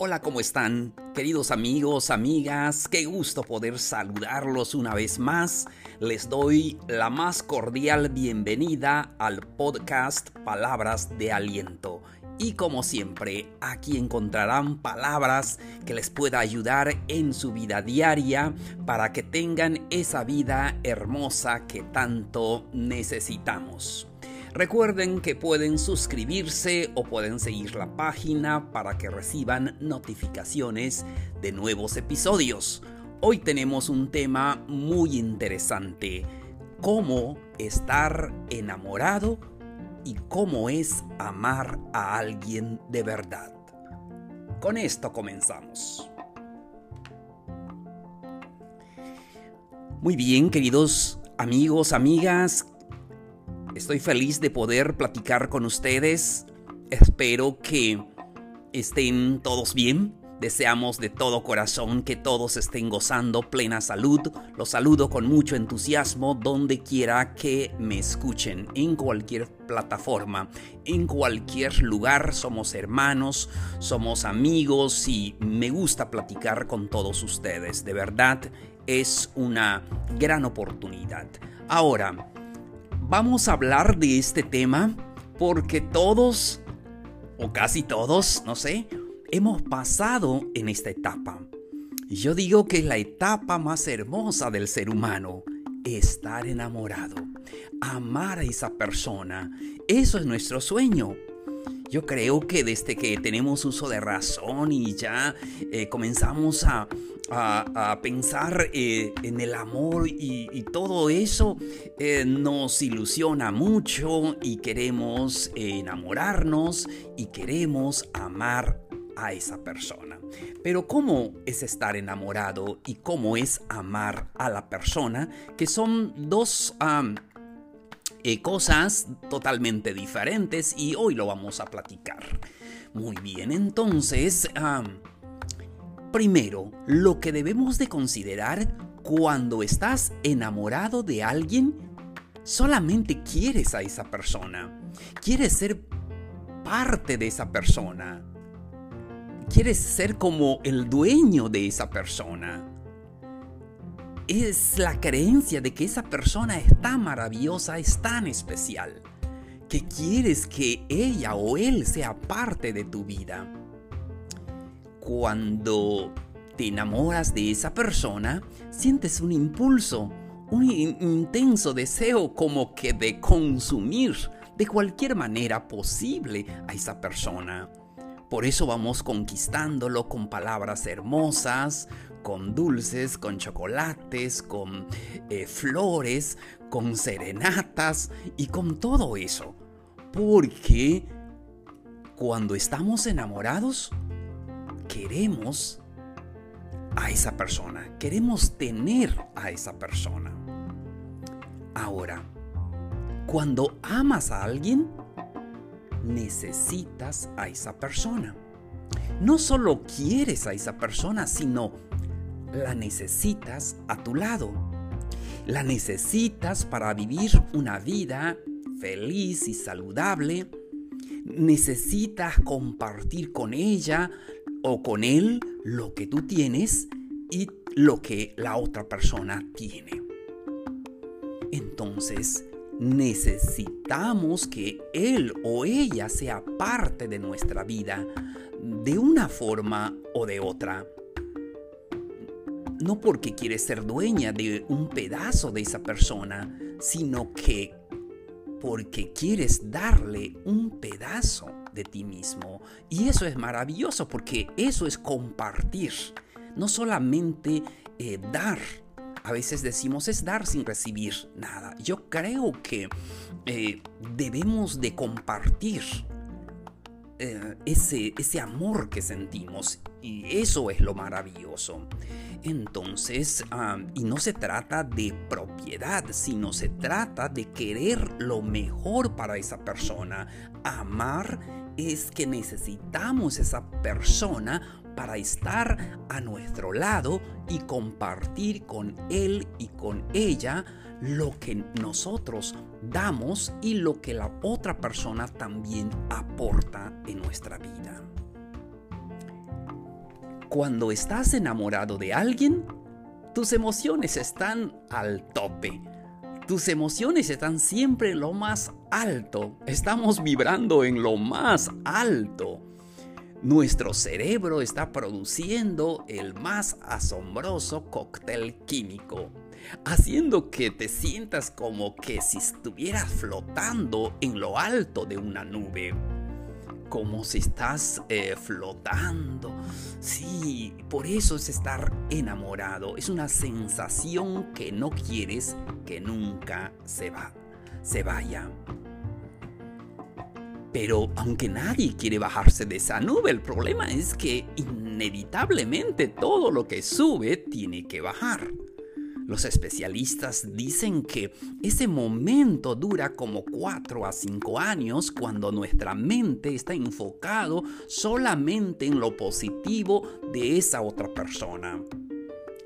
Hola, ¿cómo están? Queridos amigos, amigas, qué gusto poder saludarlos una vez más. Les doy la más cordial bienvenida al podcast Palabras de Aliento. Y como siempre, aquí encontrarán palabras que les pueda ayudar en su vida diaria para que tengan esa vida hermosa que tanto necesitamos. Recuerden que pueden suscribirse o pueden seguir la página para que reciban notificaciones de nuevos episodios. Hoy tenemos un tema muy interesante, cómo estar enamorado y cómo es amar a alguien de verdad. Con esto comenzamos. Muy bien, queridos amigos, amigas, Estoy feliz de poder platicar con ustedes. Espero que estén todos bien. Deseamos de todo corazón que todos estén gozando plena salud. Los saludo con mucho entusiasmo donde quiera que me escuchen, en cualquier plataforma, en cualquier lugar. Somos hermanos, somos amigos y me gusta platicar con todos ustedes. De verdad, es una gran oportunidad. Ahora, vamos a hablar de este tema porque todos, o casi todos, no sé, hemos pasado en esta etapa. Yo digo que es la etapa más hermosa del ser humano, estar enamorado, amar a esa persona. Eso es nuestro sueño. Yo creo que desde que tenemos uso de razón y ya eh, comenzamos a, pensar eh, en el amor y, todo eso, eh, nos ilusiona mucho y queremos enamorarnos y queremos amar a esa persona. Pero ¿cómo es estar enamorado y cómo es amar a la persona? Que son dos eh, cosas totalmente diferentes y hoy lo vamos a platicar. Muy bien, entonces, primero, lo que debemos de considerar cuando estás enamorado de alguien, solamente quieres a esa persona, quieres ser parte de esa persona, quieres ser como el dueño de esa persona es la creencia de que esa persona es tan maravillosa, es tan especial, que quieres que ella o él sea parte de tu vida. Cuando te enamoras de esa persona, sientes un impulso, un intenso deseo como que de consumir de cualquier manera posible a esa persona. Por eso vamos conquistándolo con palabras hermosas, con dulces, con chocolates, con eh, flores, con serenatas y con todo eso. Porque cuando estamos enamorados, queremos a esa persona, queremos tener a esa persona. Ahora, cuando amas a alguien, necesitas a esa persona. No solo quieres a esa persona, sino la necesitas a tu lado. La necesitas para vivir una vida feliz y saludable. Necesitas compartir con ella o con él lo que tú tienes y lo que la otra persona tiene. Entonces, necesitamos que él o ella sea parte de nuestra vida de una forma o de otra. No porque quieres ser dueña de un pedazo de esa persona, sino que porque quieres darle un pedazo de ti mismo. Y eso es maravilloso porque eso es compartir, no solamente eh, dar a veces decimos es dar sin recibir nada. Yo creo que eh, debemos de compartir eh, ese, ese amor que sentimos y eso es lo maravilloso. Entonces, y no se trata de propiedad, sino se trata de querer lo mejor para esa persona. Amar es que necesitamos esa persona para estar a nuestro lado y compartir con él y con ella lo que nosotros damos y lo que la otra persona también aporta en nuestra vida. Cuando estás enamorado de alguien, tus emociones están al tope. Tus emociones están siempre en lo más alto. Estamos vibrando en lo más alto. Nuestro cerebro está produciendo el más asombroso cóctel químico, haciendo que te sientas como que si estuvieras flotando en lo alto de una nube como si estás eh, flotando. Sí, por eso es estar enamorado. Es una sensación que no quieres que nunca se va, se vaya. Pero aunque nadie quiere bajarse de esa nube, el problema es que inevitablemente todo lo que sube tiene que bajar. Los especialistas dicen que ese momento dura como 4 a 5 años cuando nuestra mente está enfocado solamente en lo positivo de esa otra persona.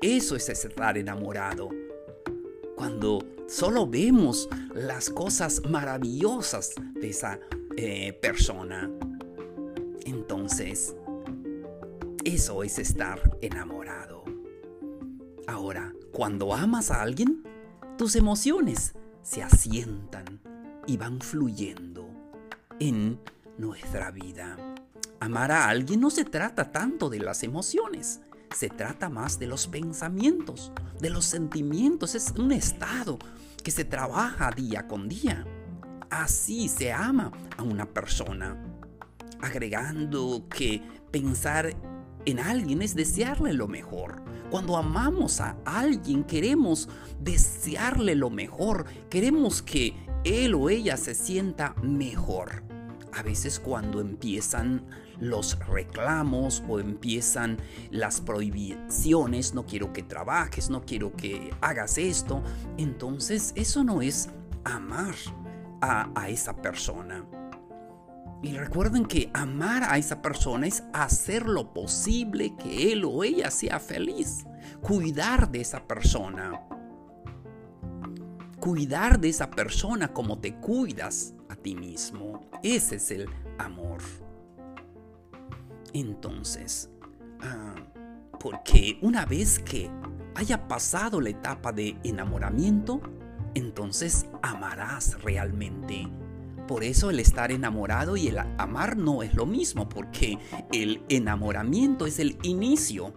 Eso es estar enamorado. Cuando solo vemos las cosas maravillosas de esa eh, persona. Entonces, eso es estar enamorado. Ahora, cuando amas a alguien, tus emociones se asientan y van fluyendo en nuestra vida. Amar a alguien no se trata tanto de las emociones, se trata más de los pensamientos, de los sentimientos. Es un estado que se trabaja día con día. Así se ama a una persona, agregando que pensar en alguien es desearle lo mejor cuando amamos a alguien queremos desearle lo mejor, queremos que él o ella se sienta mejor. A veces cuando empiezan los reclamos o empiezan las prohibiciones, no quiero que trabajes, no quiero que hagas esto, entonces eso no es amar a, esa persona. Y recuerden que amar a esa persona es hacer lo posible que él o ella sea feliz. Cuidar de esa persona. Cuidar de esa persona como te cuidas a ti mismo. Ese es el amor. Entonces, ah, porque una vez que haya pasado la etapa de enamoramiento, entonces amarás realmente por eso el estar enamorado y el amar no es lo mismo, porque el enamoramiento es el inicio,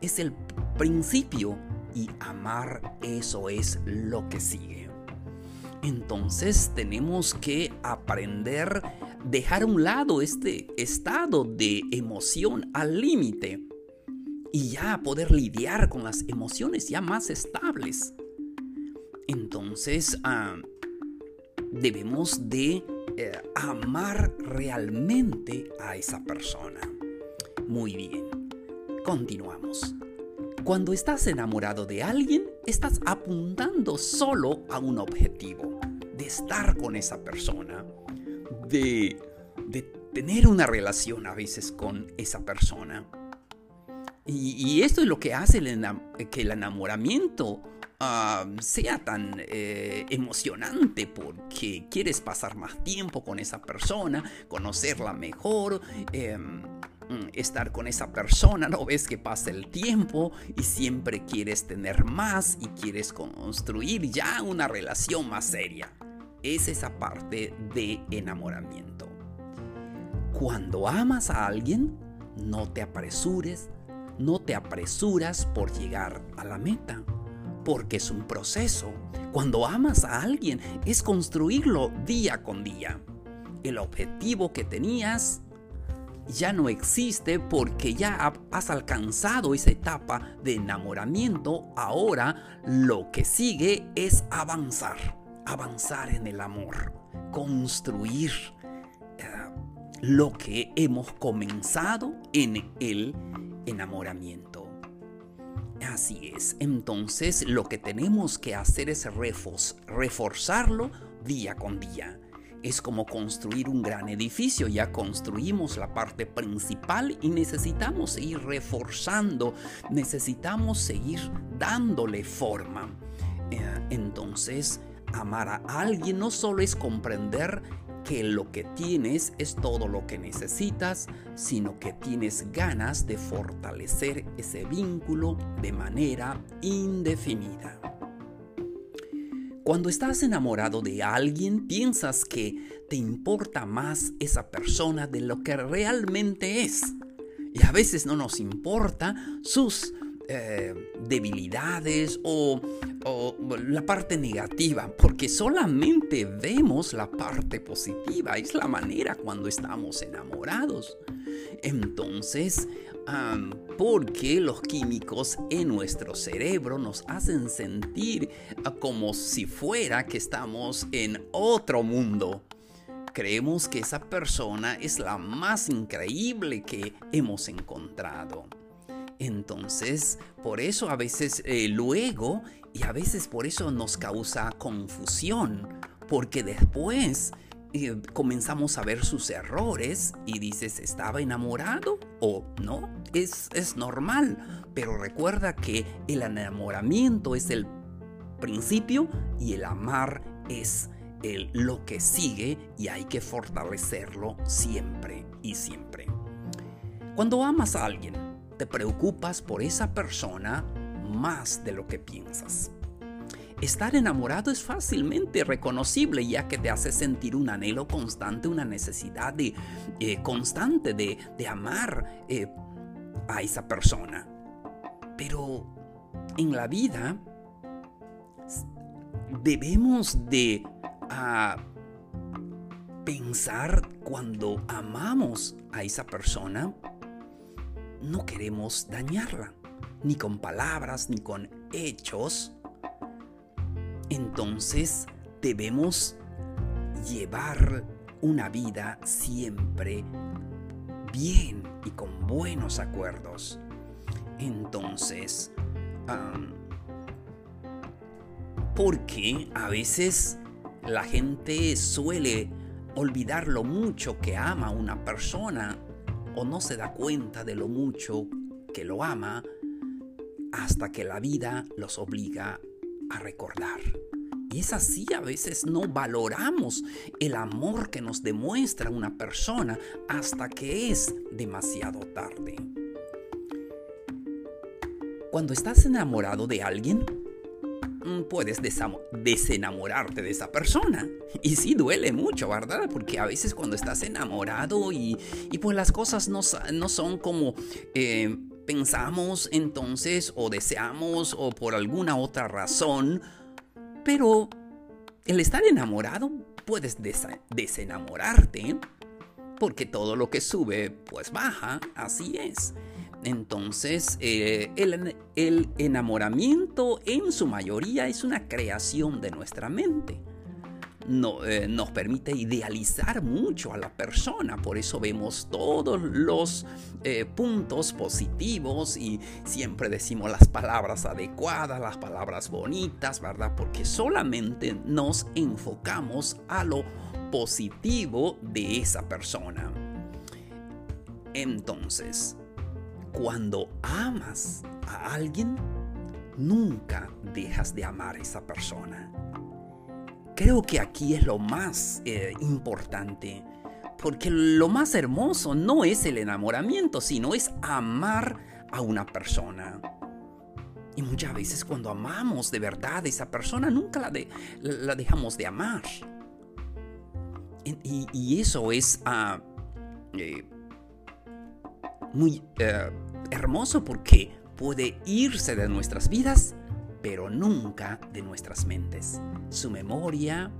es el principio y amar eso es lo que sigue. Entonces tenemos que aprender, dejar a un lado este estado de emoción al límite y ya poder lidiar con las emociones ya más estables. Entonces, ah, debemos de eh, amar realmente a esa persona. Muy bien, continuamos. Cuando estás enamorado de alguien, estás apuntando solo a un objetivo, de estar con esa persona, de, de tener una relación a veces con esa persona. Y, esto es lo que hace que el enamoramiento sea tan eh, emocionante porque quieres pasar más tiempo con esa persona, conocerla mejor. Em, estar con esa persona, no ves que pasa el tiempo y siempre quieres tener más y quieres construir ya una relación más seria. Es esa parte de enamoramiento. Cuando amas a alguien, no te apresures, no te apresuras por llegar a la meta porque es un proceso. Cuando amas a alguien es construirlo día con día. El objetivo que tenías ya no existe porque ya has alcanzado esa etapa de enamoramiento. Ahora lo que sigue es avanzar, avanzar en el amor, construir eh, lo que hemos comenzado en el enamoramiento. Así es. Entonces lo que tenemos que hacer es reforzarlo día con día. es como construir un gran edificio. Ya construimos la parte principal y necesitamos seguir reforzando, necesitamos seguir dándole forma. Eh, entonces, amar a alguien no solo es comprender que lo que tienes es todo lo que necesitas, sino que tienes ganas de fortalecer ese vínculo de manera indefinida. Cuando estás enamorado de alguien, piensas que te importa más esa persona de lo que realmente es. Y a veces no nos importa sus eh, debilidades o, la parte negativa, porque solamente vemos la parte positiva. Es la manera cuando estamos enamorados. Entonces, porque los químicos en nuestro cerebro nos hacen sentir ah, como si fuera que estamos en otro mundo. Creemos que esa persona es la más increíble que hemos encontrado. Entonces, por eso a veces eh, luego y a veces por eso nos causa confusión, porque después eh, comenzamos a ver sus errores y dices, ¿estaba enamorado o no? Es, es normal, pero recuerda que el enamoramiento es el principio y el amar es el, lo que sigue y hay que fortalecerlo siempre y siempre. Cuando amas a alguien, te preocupas por esa persona más de lo que piensas. Estar enamorado es fácilmente reconocible ya que te hace sentir un anhelo constante, una necesidad de, eh, constante de, amar eh, a esa persona. Pero en la vida debemos de ah, pensar cuando amamos a esa persona no queremos dañarla, ni con palabras, ni con hechos. Entonces debemos llevar una vida siempre bien y con buenos acuerdos. Entonces, porque a veces la gente suele olvidar lo mucho que ama a una persona o no se da cuenta de lo mucho que lo ama hasta que la vida los obliga a recordar. Y es así, a veces no valoramos el amor que nos demuestra una persona hasta que es demasiado tarde. Cuando estás enamorado de alguien, puedes desenamorarte de esa persona. Y sí duele mucho, ¿verdad? Porque a veces cuando estás enamorado y, pues las cosas no, son como eh, pensamos entonces o deseamos o por alguna otra razón, pero el estar enamorado puedes desenamorarte porque todo lo que sube pues baja, así es. Entonces, eh, el, enamoramiento en su mayoría es una creación de nuestra mente. No, eh, nos permite idealizar mucho a la persona, por eso vemos todos los eh, puntos positivos y siempre decimos las palabras adecuadas, las palabras bonitas, ¿verdad? Porque solamente nos enfocamos a lo positivo de esa persona. Entonces, cuando amas a alguien, nunca dejas de amar a esa persona. Creo que aquí es lo más eh, importante, porque lo más hermoso no es el enamoramiento, sino es amar a una persona. Y muchas veces cuando amamos de verdad a esa persona, nunca la, la dejamos de amar. Y, eso es ah, eh, muy eh, hermoso porque puede irse de nuestras vidas, pero nunca de nuestras mentes. Su memoria,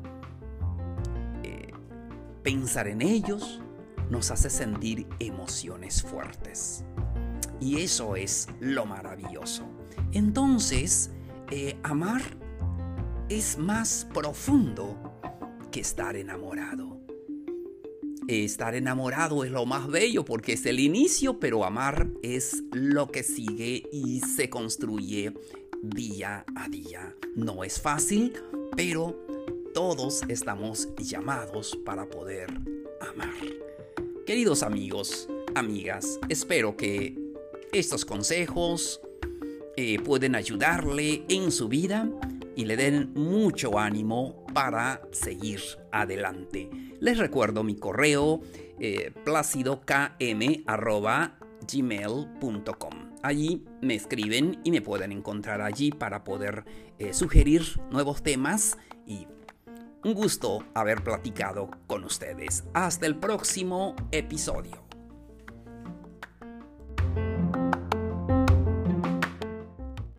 eh, pensar en ellos, nos hace sentir emociones fuertes. Y eso es lo maravilloso. Entonces, eh, amar es más profundo que estar enamorado. Estar enamorado es lo más bello porque es el inicio, pero amar es lo que sigue y se construye día a día. No es fácil, pero todos estamos llamados para poder amar. Queridos amigos, amigas, espero que estos consejos eh, pueden ayudarle en su vida y le den mucho ánimo para seguir adelante. Les recuerdo mi correo eh, placidokm.gmail.com. Allí me escriben y me pueden encontrar allí para poder eh, sugerir nuevos temas y un gusto haber platicado con ustedes. Hasta el próximo episodio.